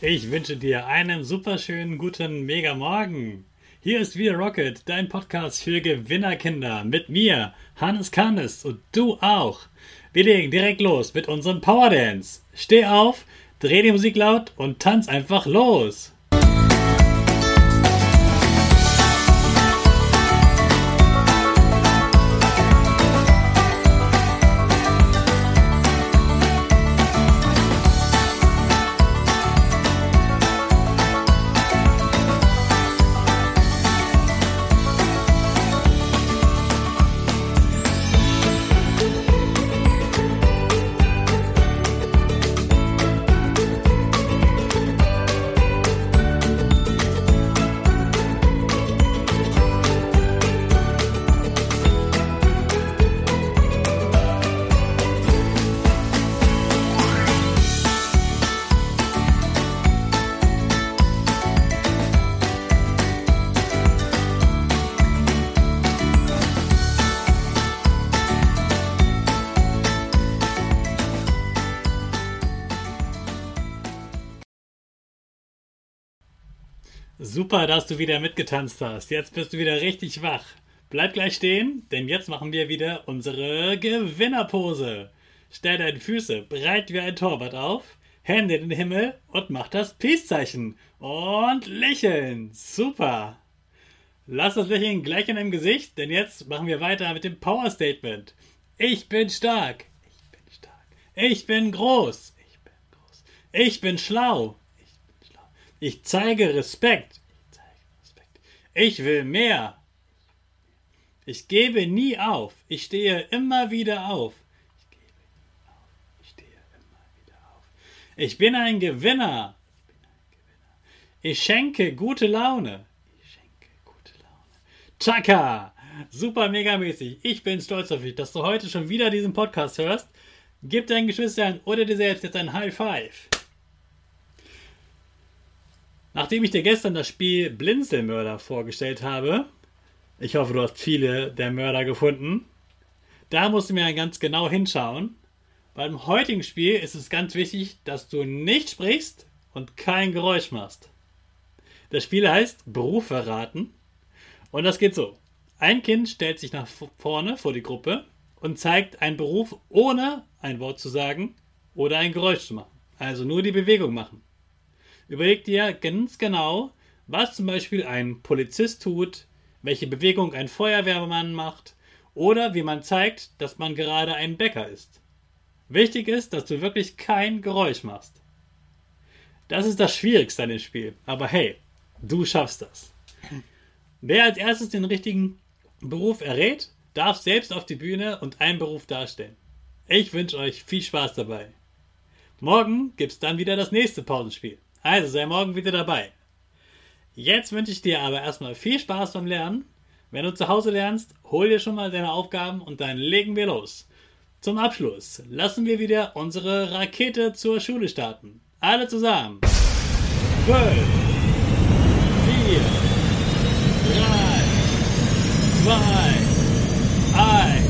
Ich wünsche dir einen superschönen guten Mega Morgen. Hier ist wieder Rocket, dein Podcast für Gewinnerkinder mit mir, Hannes Kannes und du auch. Wir legen direkt los mit unserem Power Dance. Steh auf, dreh die Musik laut und tanz einfach los. Super, dass du wieder mitgetanzt hast. Jetzt bist du wieder richtig wach. Bleib gleich stehen, denn jetzt machen wir wieder unsere Gewinnerpose. Stell deine Füße breit wie ein Torwart auf, Hände in den Himmel und mach das Peace-Zeichen. Und lächeln. Super. Lass das Lächeln gleich in deinem Gesicht, denn jetzt machen wir weiter mit dem Power Statement. Ich bin stark. Ich bin stark. Ich bin groß. Ich bin groß. Ich bin schlau. Ich zeige Respekt. Ich will mehr. Ich gebe nie auf. Ich stehe immer wieder auf. Ich stehe immer wieder auf. Ich bin ein Gewinner. Ich schenke gute Laune. Ich schenke gute Laune. Chaka! Super megamäßig. Ich bin stolz auf dich, dass du heute schon wieder diesen Podcast hörst. Gib deinen Geschwistern oder dir selbst jetzt ein High Five. Nachdem ich dir gestern das Spiel Blinzelmörder vorgestellt habe, ich hoffe, du hast viele der Mörder gefunden, da musst du mir ganz genau hinschauen. Beim heutigen Spiel ist es ganz wichtig, dass du nicht sprichst und kein Geräusch machst. Das Spiel heißt Beruf verraten und das geht so. Ein Kind stellt sich nach vorne vor die Gruppe und zeigt einen Beruf ohne ein Wort zu sagen oder ein Geräusch zu machen. Also nur die Bewegung machen. Überleg dir ganz genau, was zum Beispiel ein Polizist tut, welche Bewegung ein Feuerwehrmann macht oder wie man zeigt, dass man gerade ein Bäcker ist. Wichtig ist, dass du wirklich kein Geräusch machst. Das ist das Schwierigste an dem Spiel, aber hey, du schaffst das. Wer als erstes den richtigen Beruf errät, darf selbst auf die Bühne und einen Beruf darstellen. Ich wünsche euch viel Spaß dabei. Morgen gibt's dann wieder das nächste Pausenspiel. Also sei morgen wieder dabei. Jetzt wünsche ich dir aber erstmal viel Spaß beim Lernen. Wenn du zu Hause lernst, hol dir schon mal deine Aufgaben und dann legen wir los. Zum Abschluss lassen wir wieder unsere Rakete zur Schule starten. Alle zusammen. 5, 4, 3, 2,